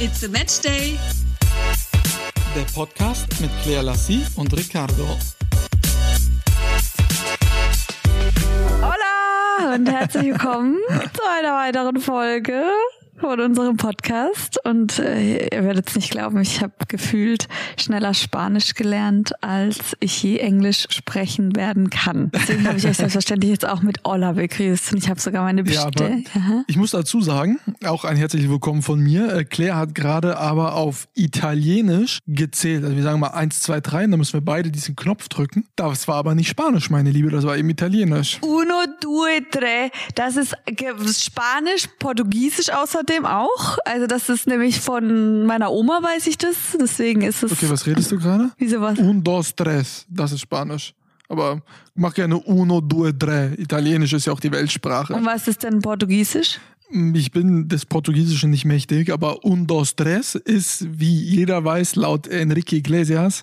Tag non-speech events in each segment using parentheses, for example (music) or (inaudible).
It's a Match Day. Der Podcast mit Claire Lassie und Ricardo. Hola und herzlich willkommen (laughs) zu einer weiteren Folge von unserem Podcast. Und äh, ihr werdet es nicht glauben, ich habe gefühlt schneller Spanisch gelernt, als ich je Englisch sprechen werden kann. Deswegen habe ich euch selbstverständlich jetzt auch mit Olla begrüßt und ich habe sogar meine Ja, aber Bestell. Aha. ich muss dazu sagen, auch ein herzliches Willkommen von mir. Äh, Claire hat gerade aber auf Italienisch gezählt. Also wir sagen mal eins, zwei, drei, und dann müssen wir beide diesen Knopf drücken. Das war aber nicht Spanisch, meine Liebe, das war eben Italienisch. Uno, due, tre. Das ist Spanisch, Portugiesisch außerdem auch. Also das ist nämlich von meiner Oma, weiß ich das. Deswegen ist es. Okay, was redest du gerade? Wieso was? Un, dos, tres, das ist Spanisch. Aber mach gerne uno, due, tre. Italienisch ist ja auch die Weltsprache. Und was ist denn Portugiesisch? Ich bin des Portugiesischen nicht mächtig, aber un, dos, tres ist, wie jeder weiß, laut Enrique Iglesias,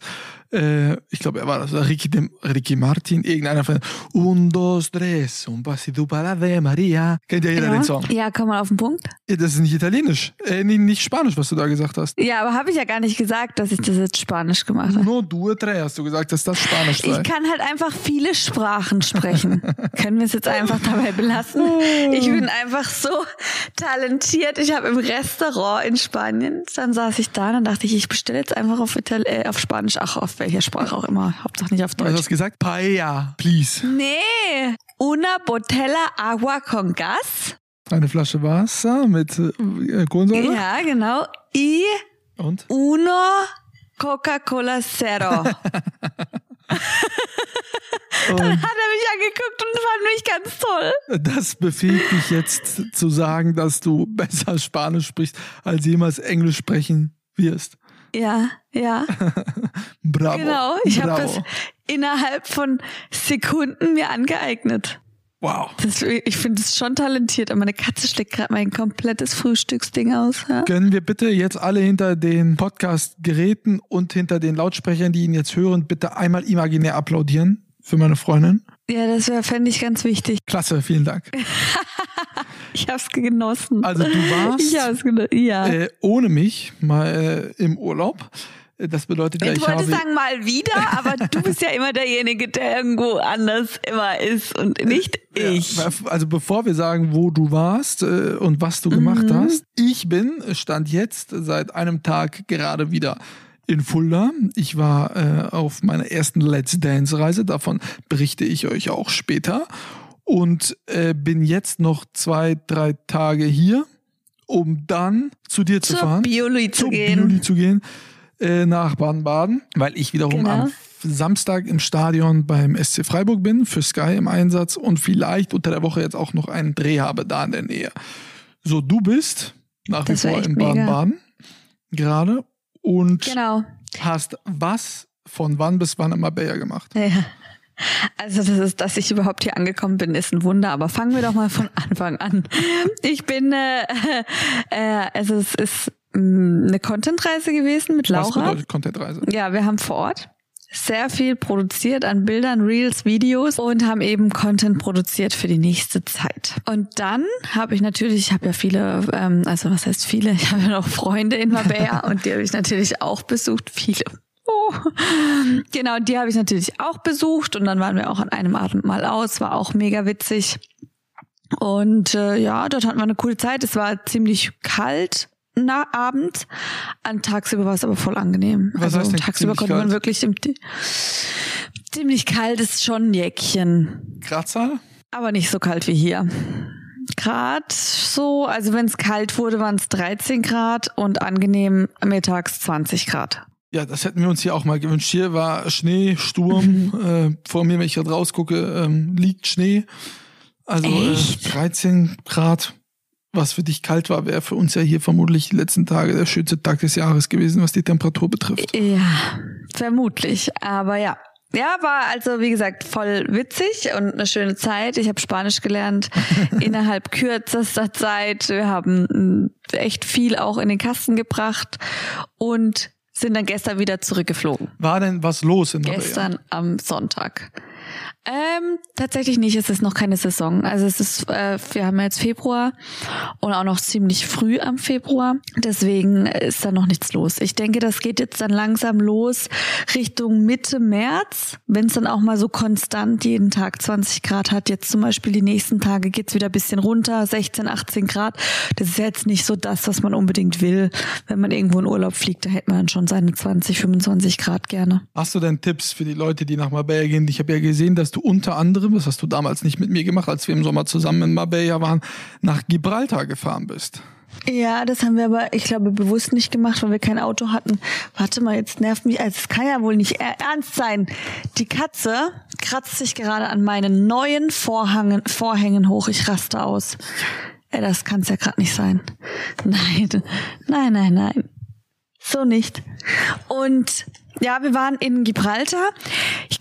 äh, ich glaube, er war das, Ricky, dem, Ricky Martin, irgendeiner von un, dos, tres, un pasito para de Maria. Kennt ja jeder den Song. Ja, komm mal auf den Punkt. Ja, Das ist nicht Italienisch, äh, nicht Spanisch, was du da gesagt hast. Ja, aber habe ich ja gar nicht gesagt, dass ich das jetzt Spanisch gemacht habe. Uno, due, tre, hast du gesagt, dass das Spanisch sei. Ich kann halt einfach viele Sprachen sprechen. (laughs) Können wir es jetzt einfach dabei belassen? Ich bin einfach so talentiert. Ich habe im Restaurant in Spanien, dann saß ich da und dachte ich, ich bestelle jetzt einfach auf, Itali äh, auf Spanisch, ach, auf welcher Sprache auch immer. Hauptsache nicht auf hast Deutsch. du gesagt? Paella, please. Nee, una botella agua con gas. Eine Flasche Wasser mit äh, Kohlensäure. Ja, genau. Y Und? uno Coca-Cola Zero. (laughs) Und Hat er mich angeguckt und fand mich ganz toll. Das befähigt dich jetzt zu sagen, dass du besser Spanisch sprichst, als jemals Englisch sprechen wirst. Ja, ja, (laughs) Bravo. genau. Ich habe das innerhalb von Sekunden mir angeeignet. Wow. Das, ich finde es schon talentiert. Und meine Katze schlägt gerade mein komplettes Frühstücksding aus. Ja? Können wir bitte jetzt alle hinter den Podcast-Geräten und hinter den Lautsprechern, die ihn jetzt hören, bitte einmal imaginär applaudieren für meine Freundin? Ja, das wäre, fände ich ganz wichtig. Klasse, vielen Dank. (laughs) Ich habe es genossen. Also du warst ich genossen. Ja. äh, ohne mich mal äh, im Urlaub. Äh, Das bedeutet ja, ich ich wollte habe sagen mal wieder, aber du bist ja immer derjenige, der irgendwo anders immer ist und nicht ich. Ja, also bevor wir sagen, wo du warst äh, und was du gemacht Mhm. hast, ich bin, stand jetzt seit einem Tag gerade wieder in Fulda. Ich war äh, auf meiner ersten Let's Dance Reise, davon berichte ich euch auch später. Und äh, bin jetzt noch zwei, drei Tage hier, um dann zu dir zu fahren. Bioli zu gehen. Bioli zu gehen, äh, nach Baden-Baden, weil ich wiederum Genau. am Samstag im Stadion beim SC Freiburg bin, für Sky im Einsatz und vielleicht unter der Woche jetzt auch noch einen Dreh habe da in der Nähe. So, du bist nach Das wie vor in. Baden-Baden gerade und Genau. hast was von wann bis wann in Marbella gemacht? Ja. Also das ist, dass ich überhaupt hier angekommen bin, ist ein Wunder. Aber fangen wir doch mal von Anfang an. Ich bin, äh, äh, also es ist mh, eine Contentreise gewesen mit Was Laura. bedeutet Contentreise? Ja, wir haben vor Ort sehr viel produziert an Bildern, Reels, Videos und haben eben Content produziert für die nächste Zeit. Und dann habe ich natürlich, ich habe ja viele, ähm, also was heißt viele, ich habe ja noch Freunde in Marbella (laughs) und die habe ich natürlich auch besucht, viele. Oh. (laughs) Genau, die habe ich natürlich auch besucht und dann waren wir auch an einem Abend mal aus, war auch mega witzig. Und äh, ja, dort hatten wir eine coole Zeit. Es war ziemlich kalt na, abends. An tagsüber war es aber voll angenehm. Was also heißt denn tagsüber konnte man wirklich im, ziemlich kalt ist schon ein Jäckchen. Gradzahl? Aber nicht so kalt wie hier. Grad so, also wenn es kalt wurde, waren es 13 Grad und angenehm mittags 20 Grad. Ja, das hätten wir uns hier auch mal gewünscht. Hier war Schnee, Sturm. (laughs) äh, vor mir, wenn ich gerade rausgucke, ähm, liegt Schnee. Also äh, Echt? 13 Grad, was für dich kalt war, wäre für uns ja hier vermutlich die letzten Tage der schönste Tag des Jahres gewesen, was die Temperatur betrifft. Ja, vermutlich. Aber ja. Ja, war also wie gesagt voll witzig und eine schöne Zeit. Ich habe Spanisch gelernt (laughs) innerhalb kürzester Zeit. Wir haben mh, echt viel auch in den Kasten gebracht und sind dann gestern wieder zurückgeflogen. War denn was los in? Gestern am Sonntag. Ähm, tatsächlich nicht. Es ist noch keine Saison. Also es ist, äh, wir haben jetzt Februar und auch noch ziemlich früh am Februar. Deswegen ist da noch nichts los. Ich denke, das geht jetzt dann langsam los Richtung Mitte März, wenn es dann auch mal so konstant jeden Tag 20 Grad hat. Jetzt zum Beispiel die nächsten Tage geht's wieder ein bisschen runter, 16, 18 Grad. Das ist jetzt nicht so das, was man unbedingt will. Wenn man irgendwo in Urlaub fliegt, da hätte man schon seine 20, 25 Grad gerne. Hast du denn Tipps für die Leute, die nach Marbella gehen? Ich habe ja gesehen, dass du unter anderem, das hast du damals nicht mit mir gemacht, als wir im Sommer zusammen in Marbella waren, nach Gibraltar gefahren bist. Ja, das haben wir aber, ich glaube, bewusst nicht gemacht, weil wir kein Auto hatten. Warte mal, jetzt nervt mich, also es kann ja wohl nicht ernst sein. Die Katze kratzt sich gerade an meinen neuen Vorhangen, Vorhängen hoch. Ich raste aus. Ey, das kann es ja gerade nicht sein. (laughs) Nein, nein, nein, nein. So nicht. Und ja, wir waren in Gibraltar.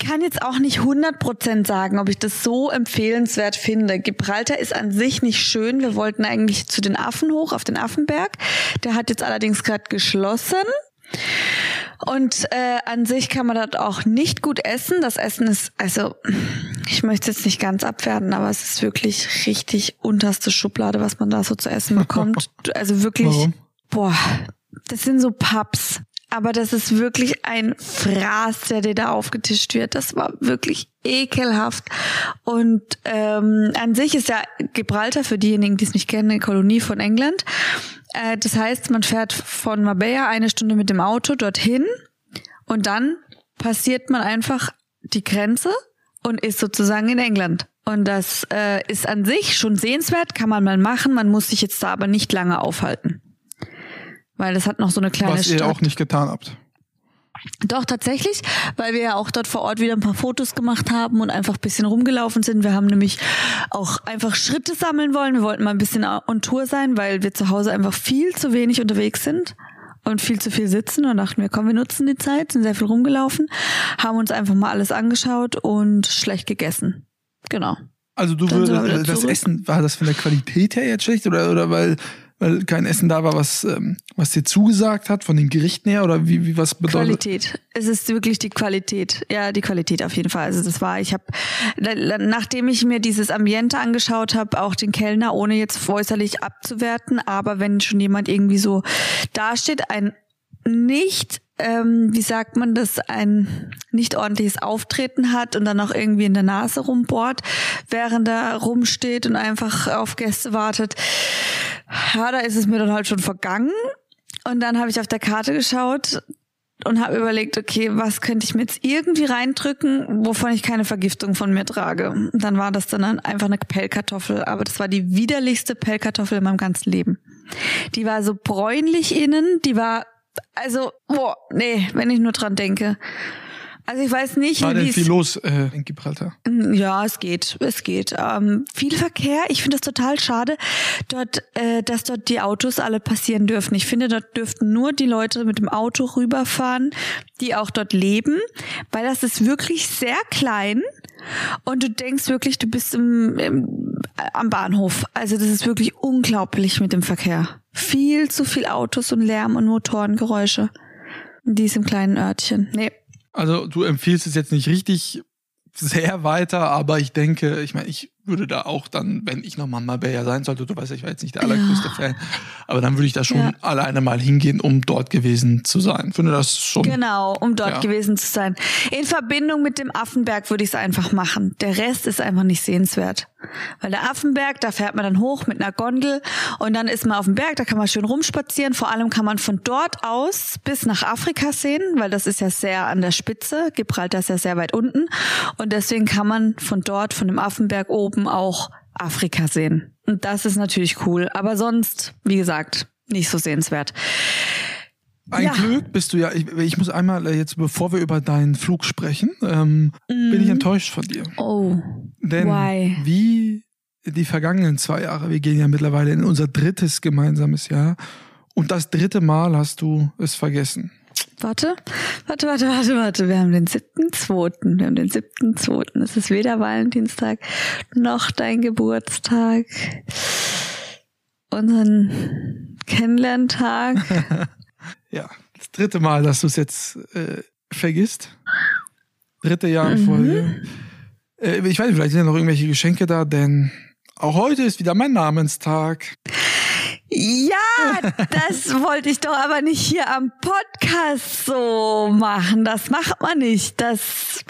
Ich kann jetzt auch nicht 100% sagen, ob ich das so empfehlenswert finde. Gibraltar ist an sich nicht schön. Wir wollten eigentlich zu den Affen hoch, auf den Affenberg. Der hat jetzt allerdings gerade geschlossen. Und äh, an sich kann man dort auch nicht gut essen. Das Essen ist, also ich möchte jetzt nicht ganz abwerten, aber es ist wirklich richtig unterste Schublade, was man da so zu essen bekommt. (laughs) Also wirklich, Warum? boah, das sind so Pubs. Aber das ist wirklich ein Fraß, der dir da aufgetischt wird. Das war wirklich ekelhaft. Und ähm, an sich ist ja Gibraltar, für diejenigen, die es nicht kennen, eine Kolonie von England. Äh, das heißt, man fährt von Marbella eine Stunde mit dem Auto dorthin und dann passiert man einfach die Grenze und ist sozusagen in England. Und das äh, ist an sich schon sehenswert, kann man mal machen. Man muss sich jetzt da aber nicht lange aufhalten. Weil das hat noch so eine kleine Was Stadt. ihr auch nicht getan habt. Doch, tatsächlich, weil wir ja auch dort vor Ort wieder ein paar Fotos gemacht haben und einfach ein bisschen rumgelaufen sind. Wir haben nämlich auch einfach Schritte sammeln wollen. Wir wollten mal ein bisschen on Tour sein, weil wir zu Hause einfach viel zu wenig unterwegs sind und viel zu viel sitzen und dachten wir, komm, wir nutzen die Zeit, sind sehr viel rumgelaufen, haben uns einfach mal alles angeschaut und schlecht gegessen. Genau. Also du würdest, das Essen, war das von der Qualität her jetzt schlecht oder, oder weil weil kein Essen da war, was, ähm, was dir zugesagt hat, von den Gerichten her oder wie, wie was bedeutet? Qualität. Es ist wirklich die Qualität. Ja, die Qualität auf jeden Fall. Also das war, ich habe, nachdem ich mir dieses Ambiente angeschaut habe, auch den Kellner, ohne jetzt äußerlich abzuwerten, aber wenn schon jemand irgendwie so dasteht, ein nicht ähm, wie sagt man das, ein nicht ordentliches Auftreten hat und dann auch irgendwie in der Nase rumbohrt, während er rumsteht und einfach auf Gäste wartet. Ja, da ist es mir dann halt schon vergangen. Und dann habe ich auf der Karte geschaut und habe überlegt, okay, was könnte ich mir jetzt irgendwie reindrücken, wovon ich keine Vergiftung von mir trage. Und dann war das dann einfach eine Pellkartoffel, aber das war die widerlichste Pellkartoffel in meinem ganzen Leben. Die war so bräunlich innen, die war also, boah, nee, wenn ich nur dran denke. Also ich weiß nicht, War denn viel los äh, in Gibraltar? Mm, ja, es geht, es geht. Ähm, viel Verkehr. Ich finde es total schade, dort, äh, dass dort die Autos alle passieren dürfen. Ich finde, dort dürften nur die Leute mit dem Auto rüberfahren, die auch dort leben, weil das ist wirklich sehr klein und du denkst wirklich, du bist im, im, am Bahnhof. Also das ist wirklich unglaublich mit dem Verkehr. Viel zu viel Autos und Lärm und Motorengeräusche in diesem kleinen Örtchen. Nee. Also du empfiehlst es jetzt nicht richtig sehr weiter, aber ich denke, ich meine, ich würde da auch dann, wenn ich nochmal Marbella sein sollte, du weißt, ich war jetzt nicht der allergrößte ja. Fan, aber dann würde ich da schon ja. alleine mal hingehen, um dort gewesen zu sein. Finde das schon. Genau, um dort ja. gewesen zu sein. In Verbindung mit dem Affenberg würde ich es einfach machen. Der Rest ist einfach nicht sehenswert. Weil der Affenberg, da fährt man dann hoch mit einer Gondel und dann ist man auf dem Berg, da kann man schön rumspazieren. Vor allem kann man von dort aus bis nach Afrika sehen, weil das ist ja sehr an der Spitze. Gibraltar ist ja sehr weit unten. Und deswegen kann man von dort, von dem Affenberg oben auch Afrika sehen. Und das ist natürlich cool. Aber sonst, wie gesagt, nicht so sehenswert. Ein ja. Glück bist du ja, ich, ich, muss einmal äh, jetzt, bevor wir über deinen Flug sprechen, ähm, mm. bin ich mhm. enttäuscht von dir. Oh. Denn Why? wie die vergangenen zwei Jahre, wir gehen ja mittlerweile in unser drittes gemeinsames Jahr und das dritte Mal hast du es vergessen. Warte, warte, warte, warte, warte. Wir haben den siebten, zweiten. Wir haben den siebten, zweiten. Es ist weder Valentinstag noch dein Geburtstag. Unseren Kennenlerntag. (laughs) ja, das dritte Mal, dass du es jetzt äh, vergisst. Dritte Jahr in mhm. Folge. Äh, ich weiß nicht, vielleicht sind ja noch irgendwelche Geschenke da, denn auch heute ist wieder mein Namenstag. Ja, das (laughs) wollte ich doch aber nicht hier am Podcast so machen. Das macht man nicht. Das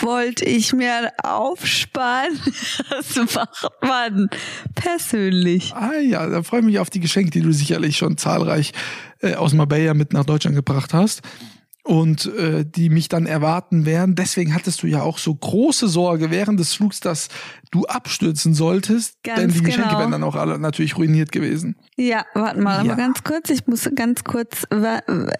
wollte ich mir aufsparen. (laughs) Das macht man persönlich. Ah ja, da freue ich mich auf die Geschenke, die du sicherlich schon zahlreich äh, aus Marbella mit nach Deutschland gebracht hast und äh, die mich dann erwarten werden. Deswegen hattest du ja auch so große Sorge während des Flugs, dass du abstürzen solltest, Ganz denn die Geschenke genau. wären dann auch alle natürlich ruiniert gewesen. Ja, warte mal, Ja. aber ganz kurz, ich muss ganz kurz,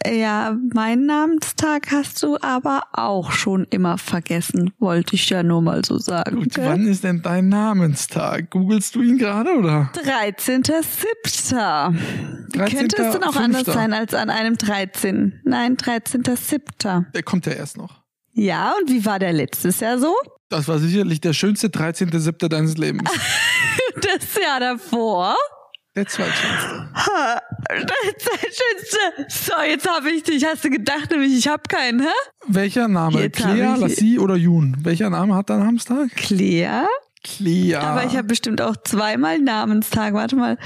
ja, meinen Namenstag hast du aber auch schon immer vergessen, wollte ich ja nur mal so sagen. Gut, gell? wann ist denn dein Namenstag? Googlest du ihn gerade oder? 13.07. Wie 13.05.. könnte es denn auch anders sein als an einem 13? Nein, 13.07. Der kommt ja erst noch. Ja, und wie war der letztes Jahr so? Das war sicherlich der schönste 13.7. deines Lebens. (laughs) Das Jahr davor? Der zweitschönste. Ha, Das schönste. So, jetzt habe ich dich. Hast du gedacht, nämlich ich habe keinen, hä? Welcher Name? Jetzt Clea, Lassie oder Jun? Welcher Name hat dein Namenstag? Claire? Clea. Aber ich habe bestimmt auch zweimal Namenstag. Warte mal.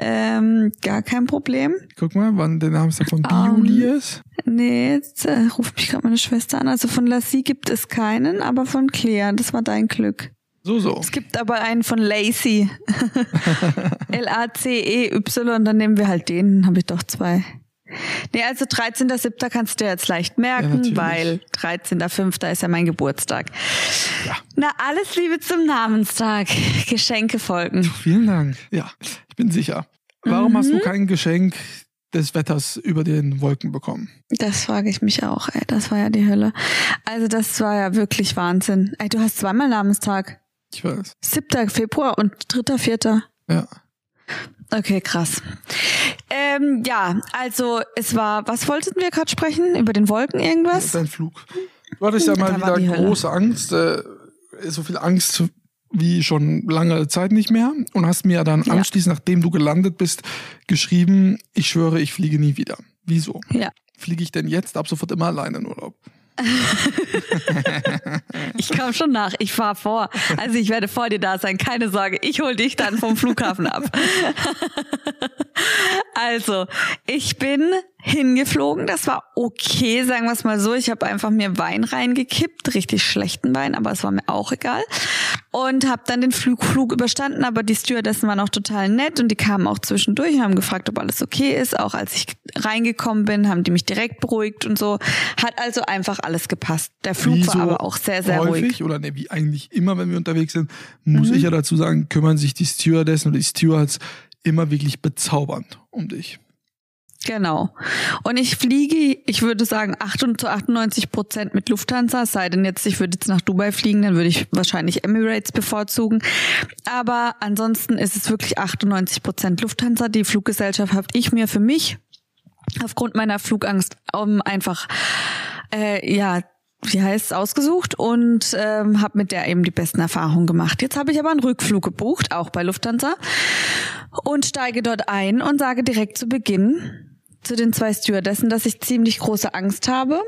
Ähm, gar kein Problem. Guck mal, wann der Namenstag von Ähm, Juli ist. Nee, jetzt äh, ruft mich gerade meine Schwester an. Also von Lassie gibt es keinen, aber von Claire, das war dein Glück. So, so. Es gibt aber einen von Lacey. (laughs) (laughs) L-A-C-E-Y, dann nehmen wir halt den, habe ich doch zwei. Nee, also 13.07. kannst du jetzt leicht Ja, merken, natürlich. weil 13.05. ist ja mein Geburtstag. Ja. Na, alles Liebe zum Namenstag. Geschenke folgen. Vielen Dank. Ja, ich bin sicher. Warum hast Mhm. du kein Geschenk des Wetters über den Wolken bekommen? Das frage ich mich auch, ey. Das war ja die Hölle. Also das war ja wirklich Wahnsinn. Ey, du hast zweimal Namenstag. Ich weiß. 7. Februar und 3. 4. Ja. Okay, krass. Ähm, ja, also es war, was wollten wir gerade sprechen? Über den Wolken irgendwas? Dein Flug. Du hattest ja mal wieder große Angst, äh, so viel Angst wie schon lange Zeit nicht mehr und hast mir dann Ja. anschließend, nachdem du gelandet bist, geschrieben, ich schwöre, ich fliege nie wieder. Wieso? Ja. Fliege ich denn jetzt ab sofort immer alleine in Urlaub? (laughs) Ich kam schon nach, ich fahr vor. Also ich werde vor dir da sein, keine Sorge. Ich hol dich dann vom Flughafen ab. (laughs) Also, ich bin hingeflogen. Das war okay, sagen wir es mal so. Ich habe einfach mir Wein reingekippt, richtig schlechten Wein, aber es war mir auch egal. Und habe dann den Flug, Flug überstanden, aber die Stewardessen waren auch total nett und die kamen auch zwischendurch und haben gefragt, ob alles okay ist. Auch als ich reingekommen bin, haben die mich direkt beruhigt und so. Hat also einfach alles gepasst. Der Flug Wie war so aber auch sehr, sehr häufig, ruhig. oder ne, wie eigentlich immer, wenn wir unterwegs sind, Mhm. muss ich ja dazu sagen, kümmern sich die Stewardessen oder die Stewards immer wirklich bezaubernd um dich. Genau. Und ich fliege, ich würde sagen, 8 zu 98 Prozent mit Lufthansa, sei denn jetzt, ich würde jetzt nach Dubai fliegen, dann würde ich wahrscheinlich Emirates bevorzugen. Aber ansonsten ist es wirklich 98 Prozent Lufthansa. Die Fluggesellschaft habe ich mir für mich aufgrund meiner Flugangst um einfach, äh, ja, wie heißt es, ausgesucht und ähm, habe mit der eben die besten Erfahrungen gemacht. Jetzt habe ich aber einen Rückflug gebucht, auch bei Lufthansa, und steige dort ein und sage direkt zu Beginn zu den zwei Stewardessen, dass ich ziemlich große Angst habe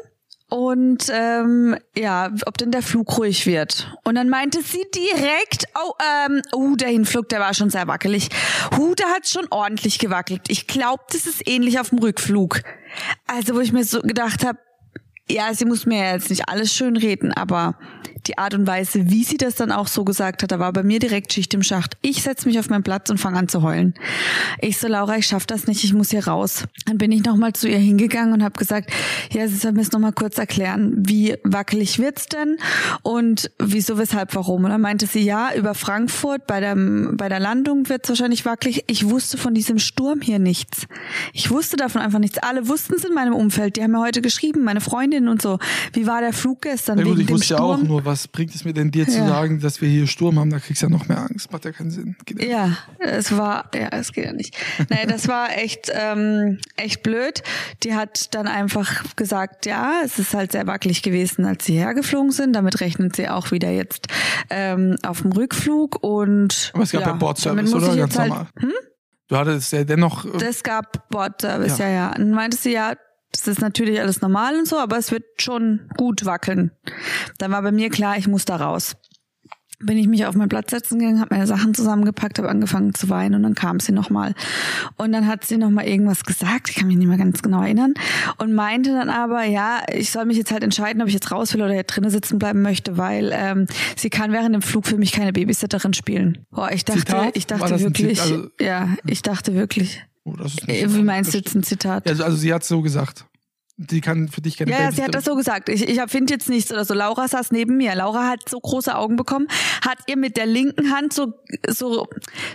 und ähm, ja, ob denn der Flug ruhig wird. Und dann meinte sie direkt, oh, ähm, uh, der Hinflug, der war schon sehr wackelig. Huh, da hat schon ordentlich gewackelt. Ich glaube, das ist ähnlich auf dem Rückflug. Also, wo ich mir so gedacht habe, ja, sie muss mir jetzt nicht alles schön reden, aber die Art und Weise, wie sie das dann auch so gesagt hat, da war bei mir direkt Schicht im Schacht. Ich setz mich auf meinen Platz und fange an zu heulen. Ich so, Laura, ich schaff das nicht, ich muss hier raus. Dann bin ich nochmal zu ihr hingegangen und habe gesagt, ja, sie soll mir jetzt nochmal kurz erklären, wie wackelig wird's denn und wieso, weshalb, warum. Und dann meinte sie, ja, über Frankfurt bei der, bei der Landung wird's wahrscheinlich wackelig. Ich wusste von diesem Sturm hier nichts. Ich wusste davon einfach nichts. Alle wussten es in meinem Umfeld. Die haben mir heute geschrieben, meine Freundinnen und so. Wie war der Flug gestern Na gut, wegen ich dem wusste ja auch Sturm? nur, was bringt es mir denn dir zu Ja. sagen, dass wir hier Sturm haben? Da kriegst du ja noch mehr Angst. Macht ja keinen Sinn. Geht ja. Ja, es war, ja, es geht ja nicht. Nee, das war echt, ähm, echt blöd. Die hat dann einfach gesagt, ja, es ist halt sehr wackelig gewesen, als sie hergeflogen sind. Damit rechnet sie auch wieder jetzt ähm, auf dem Rückflug und Aber es gab ja, damit Bordservice, oder? Ganz halt, normal. Du hattest ja dennoch. äh, Das gab Bordservice, Ja. ja, ja. Und meinte sie, ja, Das ist natürlich alles normal und so, aber es wird schon gut wackeln. Dann war bei mir klar, ich muss da raus bin ich mich auf meinen Platz setzen gegangen, habe meine Sachen zusammengepackt, habe angefangen zu weinen und dann kam sie nochmal. Und dann hat sie nochmal irgendwas gesagt, ich kann mich nicht mehr ganz genau erinnern, und meinte dann aber, ja, ich soll mich jetzt halt entscheiden, ob ich jetzt raus will oder hier drinnen sitzen bleiben möchte, weil ähm, sie kann während dem Flug für mich keine Babysitterin spielen. Boah, ich dachte, Zitat? ich dachte wirklich, also, ja, ich dachte wirklich. Oh, äh, Wie meinst du jetzt ein Zitat? Also, also sie hat so gesagt. Die kann für dich keine Ja, ja sie hat das so gesagt. Ich, ich finde jetzt nichts oder so. Laura saß neben mir. Laura hat so große Augen bekommen, hat ihr mit der linken Hand so, so,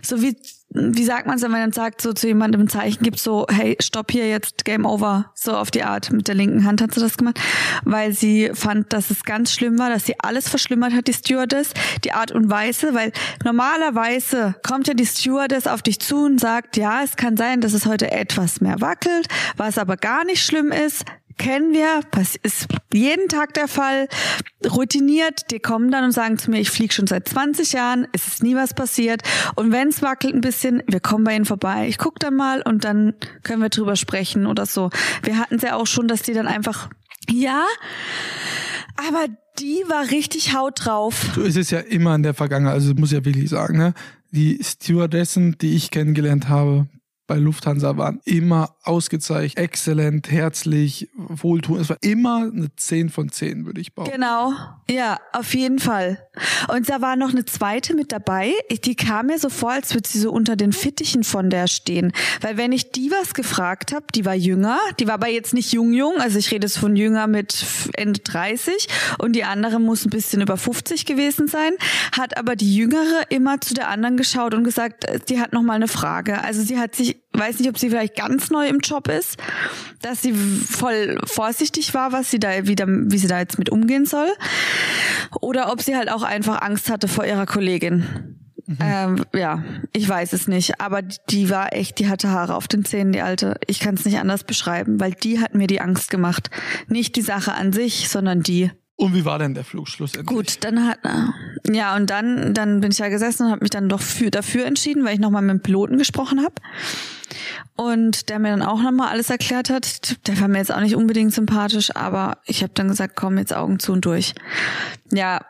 so wie, wie sagt man es, wenn man dann sagt, so zu jemandem ein Zeichen gibt, so, hey, stopp hier jetzt, Game Over. So auf die Art. Mit der linken Hand hat sie das gemacht, weil sie fand, dass es ganz schlimm war, dass sie alles verschlimmert hat, die Stewardess, die Art und Weise, weil normalerweise kommt ja die Stewardess auf dich zu und sagt, ja, es kann sein, dass es heute etwas mehr wackelt, was aber gar nicht schlimm ist kennen wir, ist jeden Tag der Fall, routiniert, die kommen dann und sagen zu mir, ich fliege schon seit 20 Jahren, es ist nie was passiert und wenn es wackelt ein bisschen, wir kommen bei ihnen vorbei, ich gucke dann mal und dann können wir drüber sprechen oder so. Wir hatten es ja auch schon, dass die dann einfach, ja, aber die war richtig haut drauf. So ist es ja immer in der Vergangenheit, also muss ich ja wirklich sagen, ne? Die Stewardessen, die ich kennengelernt habe, bei Lufthansa waren immer ausgezeichnet, exzellent, herzlich, wohltuend. Es war immer eine 10 von 10, würde ich bauen. Genau. Ja, auf jeden Fall. Und da war noch eine zweite mit dabei. Die kam mir so vor, als würde sie so unter den Fittichen von der stehen. Weil wenn ich die was gefragt habe, die war jünger, die war aber jetzt nicht jung jung, also ich rede jetzt von jünger mit Ende 30 und die andere muss ein bisschen über 50 gewesen sein, hat aber die jüngere immer zu der anderen geschaut und gesagt, äh, die hat noch mal eine Frage. Also sie hat sich weiß nicht, ob sie vielleicht ganz neu im Job ist, dass sie voll vorsichtig war, was sie da wieder, wie sie da jetzt mit umgehen soll, oder ob sie halt auch einfach Angst hatte vor ihrer Kollegin. Mhm. Ähm, ja, ich weiß es nicht, aber die war echt, die hatte Haare auf den Zähnen, die alte. Ich kann es nicht anders beschreiben, weil die hat mir die Angst gemacht. Nicht die Sache an sich, sondern die. Und wie war denn der Flugschluss? Gut, dann hat ja und dann dann bin ich ja gesessen und habe mich dann doch für, dafür entschieden, weil ich nochmal mit dem Piloten gesprochen habe und der mir dann auch nochmal alles erklärt hat. Der war mir jetzt auch nicht unbedingt sympathisch, aber ich habe dann gesagt, komm jetzt Augen zu und durch. Ja,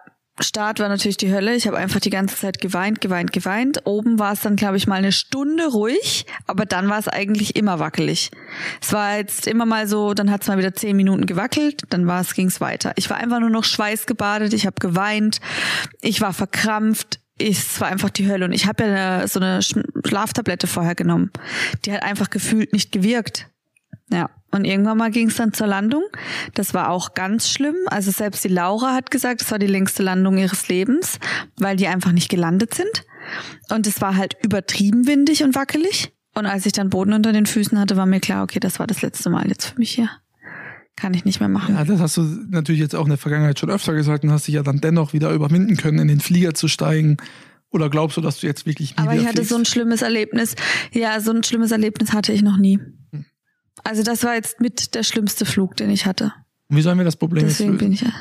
Start war natürlich die Hölle. Ich habe einfach die ganze Zeit geweint, geweint, geweint. Oben war es dann, glaube ich, mal eine Stunde ruhig, aber dann war es eigentlich immer wackelig. Es war jetzt immer mal so, dann hat es mal wieder zehn Minuten gewackelt, dann war es, ging es weiter. Ich war einfach nur noch schweißgebadet, ich habe geweint, ich war verkrampft, es war einfach die Hölle. Und ich habe ja eine, so eine Schlaftablette vorher genommen. Die hat einfach gefühlt nicht gewirkt. Ja. Und irgendwann mal ging es dann zur Landung. Das war auch ganz schlimm. Also selbst die Laura hat gesagt, es war die längste Landung ihres Lebens, weil die einfach nicht gelandet sind. Und es war halt übertrieben windig und wackelig. Und als ich dann Boden unter den Füßen hatte, war mir klar, okay, das war das letzte Mal jetzt für mich hier. Kann ich nicht mehr machen. Ja, das hast du natürlich jetzt auch in der Vergangenheit schon öfter gesagt und hast dich ja dann dennoch wieder überwinden können, in den Flieger zu steigen. Oder glaubst du, dass du jetzt wirklich nie Aber ich hatte fliegst? so ein schlimmes Erlebnis. Ja, so ein schlimmes Erlebnis hatte ich noch nie. Also das war jetzt mit der schlimmste Flug, den ich hatte. Und wie sollen wir das Problem Deswegen jetzt bin ich ja.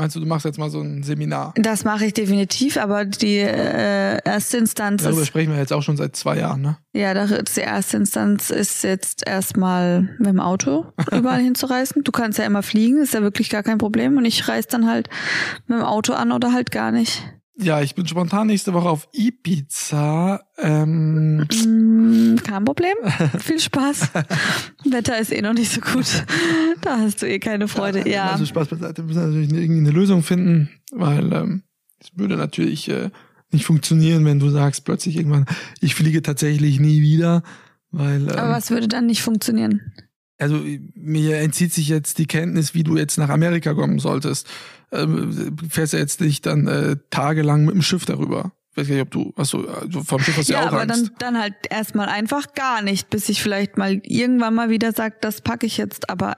Meinst du, du machst jetzt mal so ein Seminar? Das mache ich definitiv, aber die äh, erste Instanz Darüber ist. sprechen wir jetzt auch schon seit zwei Jahren, ne? Ja, die erste Instanz ist jetzt erstmal mit dem Auto (laughs) überall hinzureisen. Du kannst ja immer fliegen, ist ja wirklich gar kein Problem. Und ich reise dann halt mit dem Auto an oder halt gar nicht. Ja, ich bin spontan nächste Woche auf Ibiza. Ähm. Mm, kein Problem. (laughs) Viel Spaß. Wetter ist eh noch nicht so gut. Da hast du eh keine Freude. Ja. Also Spaß beiseite. Wir müssen natürlich irgendwie eine Lösung finden, weil ähm, es würde natürlich äh, nicht funktionieren, wenn du sagst plötzlich irgendwann, ich fliege tatsächlich nie wieder. Weil, ähm, Aber was würde dann nicht funktionieren? Also mir entzieht sich jetzt die Kenntnis, wie du jetzt nach Amerika kommen solltest ähm, fährst du jetzt nicht dann äh, tagelang mit dem Schiff darüber. Ich weiß gar nicht, ob du, was du, also vom Schiff hast du ja, ja auch aber Angst. dann, dann halt erstmal einfach gar nicht, bis ich vielleicht mal irgendwann mal wieder sage, das packe ich jetzt, aber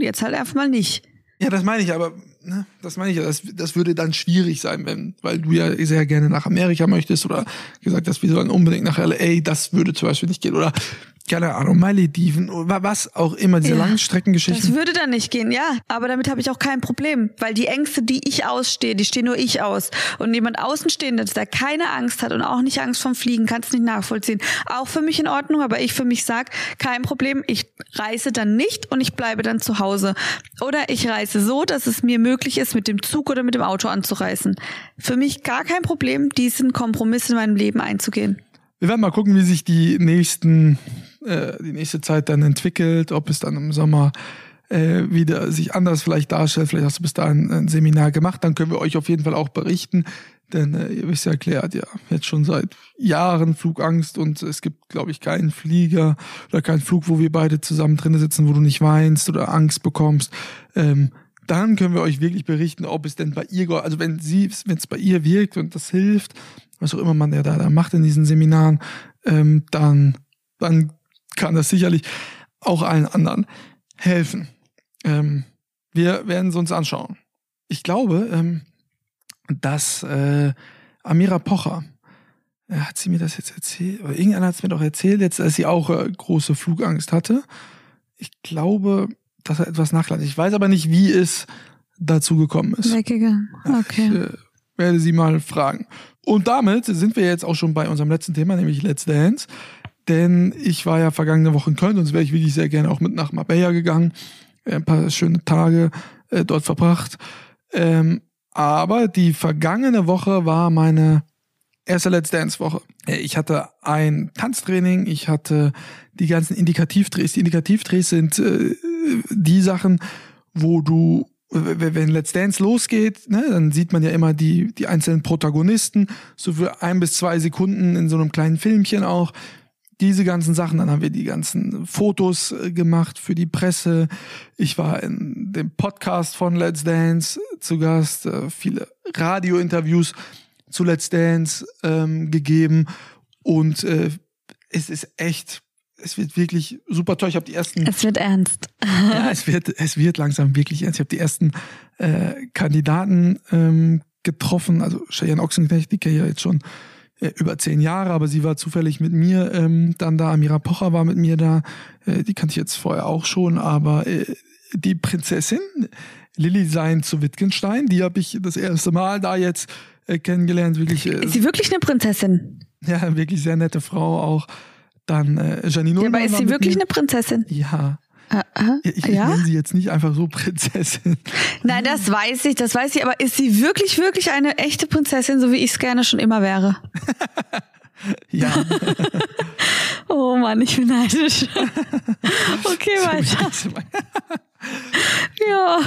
jetzt halt erstmal nicht. Ja, das meine ich, aber ne, das meine ich ja, das, das würde dann schwierig sein, wenn, weil du ja sehr gerne nach Amerika möchtest oder gesagt hast, wir sollen unbedingt nach LA, das würde zum Beispiel nicht gehen. Oder keine Ahnung, Malediven, was auch immer, diese ja, Langstreckengeschichten. Das würde dann nicht gehen, ja. Aber damit habe ich auch kein Problem, weil die Ängste, die ich ausstehe, die stehe nur ich aus. Und jemand Außenstehendes, der keine Angst hat und auch nicht Angst vom Fliegen, kann es nicht nachvollziehen. Auch für mich in Ordnung, aber ich für mich sag, kein Problem, ich reise dann nicht und ich bleibe dann zu Hause. Oder ich reise so, dass es mir möglich ist, mit dem Zug oder mit dem Auto anzureisen. Für mich gar kein Problem, diesen Kompromiss in meinem Leben einzugehen. Wir werden mal gucken, wie sich die nächsten äh, die nächste Zeit dann entwickelt, ob es dann im Sommer äh, wieder sich anders vielleicht darstellt. Vielleicht hast du bis dahin ein Seminar gemacht, dann können wir euch auf jeden Fall auch berichten. Denn äh, ihr wisst ja, hat ja jetzt schon seit Jahren Flugangst und es gibt, glaube ich, keinen Flieger oder keinen Flug, wo wir beide zusammen drin sitzen, wo du nicht weinst oder Angst bekommst. Ähm, dann können wir euch wirklich berichten, ob es denn bei ihr, also wenn sie, wenn es bei ihr wirkt und das hilft, was auch immer man ja da, da macht in diesen Seminaren, ähm, dann, dann kann das sicherlich auch allen anderen helfen. Ähm, wir werden es uns anschauen. Ich glaube, ähm, dass äh, Amira Pocher, äh, hat sie mir das jetzt erzählt, oder irgendeiner hat es mir doch erzählt, jetzt, dass sie auch äh, große Flugangst hatte. Ich glaube, dass er etwas nachladen. Ich weiß aber nicht, wie es dazu gekommen ist. Weggegangen. Okay. Ich äh, werde sie mal fragen. Und damit sind wir jetzt auch schon bei unserem letzten Thema, nämlich Let's Dance denn ich war ja vergangene Woche in Köln, sonst wäre ich wirklich sehr gerne auch mit nach Marbella gegangen, äh, ein paar schöne Tage äh, dort verbracht. Ähm, aber die vergangene Woche war meine erste Let's Dance Woche. Äh, ich hatte ein Tanztraining, ich hatte die ganzen Indikativdrehs. Die Indikativdrehs sind äh, die Sachen, wo du wenn Let's Dance losgeht, ne, dann sieht man ja immer die, die einzelnen Protagonisten, so für ein bis zwei Sekunden in so einem kleinen Filmchen auch, diese ganzen Sachen. Dann haben wir die ganzen Fotos äh, gemacht für die Presse. Ich war in dem Podcast von Let's Dance zu Gast, äh, viele Radiointerviews zu Let's Dance ähm, gegeben und äh, es ist echt, es wird wirklich super toll. Ich habe die ersten. Es wird ernst. (laughs) ja, es wird, es wird langsam wirklich ernst. Ich habe die ersten äh, Kandidaten ähm, getroffen, also Cheyenne Ochsenknecht, die kenne ich ja jetzt schon über zehn Jahre, aber sie war zufällig mit mir ähm, dann da. Amira Pocher war mit mir da. Äh, die kannte ich jetzt vorher auch schon, aber äh, die Prinzessin Lilly Sein zu Wittgenstein, die habe ich das erste Mal da jetzt äh, kennengelernt. Wirklich, äh, ist sie wirklich eine Prinzessin? Ja, wirklich sehr nette Frau auch. Dann äh, Janine ja, Aber ist sie wirklich mir. eine Prinzessin? Ja. Uh, ich, ja? nenne sie jetzt nicht einfach so Prinzessin. Nein, das weiß ich, das weiß ich, aber ist sie wirklich, wirklich eine echte Prinzessin, so wie ich es gerne schon immer wäre? (laughs) ja. (laughs) oh Mann, ich bin neidisch. (laughs) okay, weiter. ja.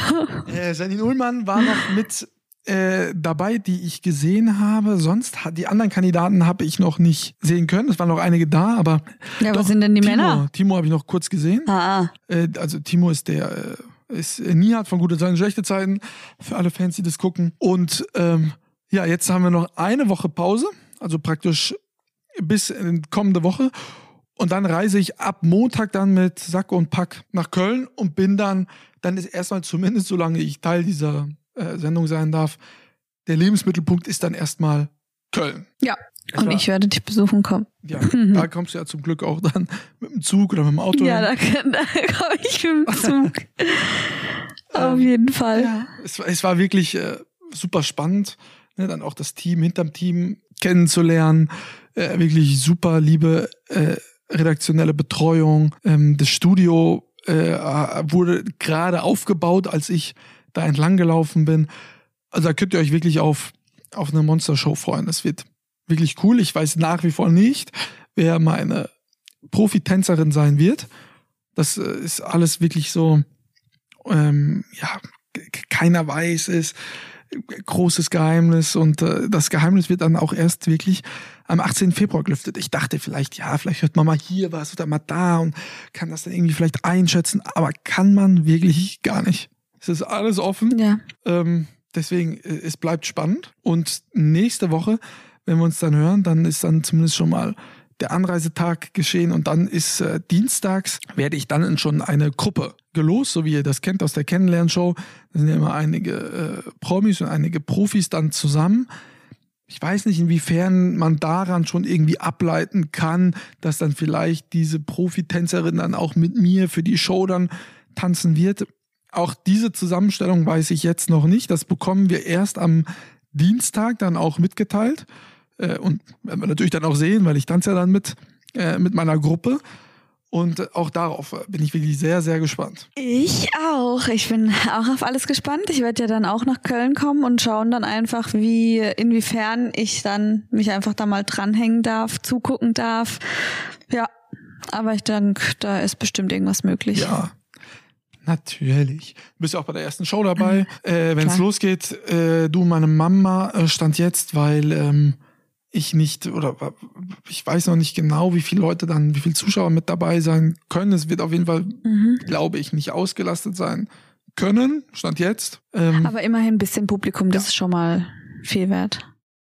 Äh, Janine Ullmann war noch mit äh, dabei, die ich gesehen habe. Sonst die anderen Kandidaten habe ich noch nicht sehen können. Es waren noch einige da, aber ja, doch, was sind denn die Timo, Männer? Timo habe ich noch kurz gesehen. Ah. ah. Äh, also Timo ist der äh, ist Nihat von gute Zeiten, schlechte Zeiten für alle Fans, die das gucken. Und ähm, ja, jetzt haben wir noch eine Woche Pause, also praktisch bis in kommende Woche. Und dann reise ich ab Montag dann mit Sack und Pack nach Köln und bin dann, dann ist erstmal zumindest, solange ich Teil dieser äh, Sendung sein darf, der Lebensmittelpunkt ist dann erstmal Köln. Ja. Es und war, ich werde dich besuchen kommen. Ja, mhm. (laughs) da kommst du ja zum Glück auch dann (laughs) mit dem Zug oder mit dem Auto. Ja, da, (laughs) da komme ich mit dem Zug. Auf jeden Fall. Ja, es, es war wirklich äh, super spannend, ne, dann auch das Team hinterm Team kennenzulernen. Äh, wirklich super liebe äh, redaktionelle Betreuung. Ähm, das Studio äh, wurde gerade aufgebaut, als ich da entlang gelaufen bin. Also da könnt ihr euch wirklich auf, auf eine Monster-Show freuen. Das wird wirklich cool. Ich weiß nach wie vor nicht, wer meine Profitänzerin sein wird. Das äh, ist alles wirklich so, ähm, ja, keiner weiß es. Großes Geheimnis und äh, das Geheimnis wird dann auch erst wirklich am 18. Februar gelüftet. Ich dachte vielleicht, ja, vielleicht hört man mal hier was oder mal da und kann das dann irgendwie vielleicht einschätzen, aber kann man wirklich gar nicht. Es ist alles offen. Ja. Ähm, deswegen, äh, es bleibt spannend. Und nächste Woche, wenn wir uns dann hören, dann ist dann zumindest schon mal der Anreisetag geschehen und dann ist äh, dienstags, werde ich dann schon eine Gruppe gelost, so wie ihr das kennt aus der Kennenlernshow. Da sind ja immer einige äh, Promis und einige Profis dann zusammen. ich weiß nicht, inwiefern man daran schon irgendwie ableiten kann, dass dann vielleicht diese Profitänzerin dann auch mit mir für die Show dann tanzen wird. Auch diese Zusammenstellung weiß ich jetzt noch nicht. Das bekommen wir erst am Dienstag dann auch mitgeteilt. Äh, und werden wir natürlich dann auch sehen, weil ich tanze ja dann mit, äh, mit meiner Gruppe. Und auch darauf bin ich wirklich sehr, sehr gespannt. Ich auch. Ich bin auch auf alles gespannt. Ich werde ja dann auch nach Köln kommen und schauen dann einfach, wie, inwiefern ich dann mich einfach da mal dranhängen darf, zugucken darf. Ja. Aber ich denke, da ist bestimmt irgendwas möglich. Ja. Natürlich. Du bist ja auch bei der ersten Show dabei. Mhm. Äh, Wenn es losgeht, äh, du, meine Mama äh, stand jetzt, weil ähm, ich nicht oder ich weiß noch nicht genau, wie viele Leute dann, wie viele Zuschauer mit dabei sein können. Es wird auf jeden Fall, mhm. glaube ich, nicht ausgelastet sein können, stand jetzt. Ähm, Aber immerhin ein bisschen Publikum, das ja. ist schon mal viel wert.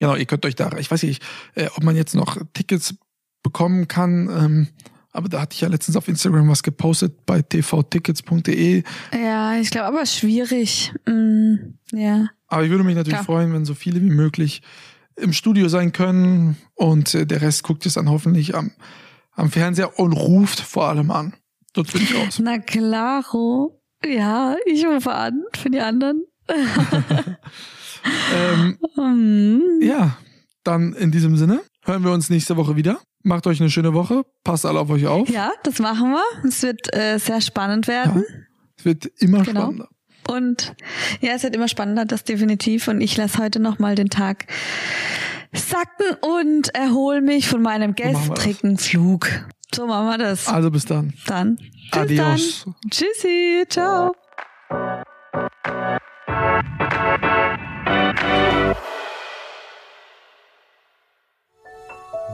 Genau, ihr könnt euch da, ich weiß nicht, äh, ob man jetzt noch Tickets bekommen kann. Ähm, aber da hatte ich ja letztens auf Instagram was gepostet bei tvtickets.de. Ja, ich glaube, aber schwierig. Mm, ja. Aber ich würde mich natürlich Klar. freuen, wenn so viele wie möglich im Studio sein können und äh, der Rest guckt es dann hoffentlich am, am Fernseher und ruft vor allem an. Dort bin ich aus. (laughs) Na klaro. Ja, ich rufe an für die anderen. (laughs) ähm, (laughs) mm. Ja, dann in diesem Sinne hören wir uns nächste Woche wieder. Macht euch eine schöne Woche. Passt alle auf euch auf. Ja, das machen wir. Es wird äh, sehr spannend werden. Ja, es wird immer genau. spannender. Und ja, es wird immer spannender, das definitiv. Und ich lasse heute nochmal den Tag sacken und erhole mich von meinem gestrigen Flug. So machen wir das. Also bis dann. Dann. Bis Adios. Dann. Tschüssi. Ciao.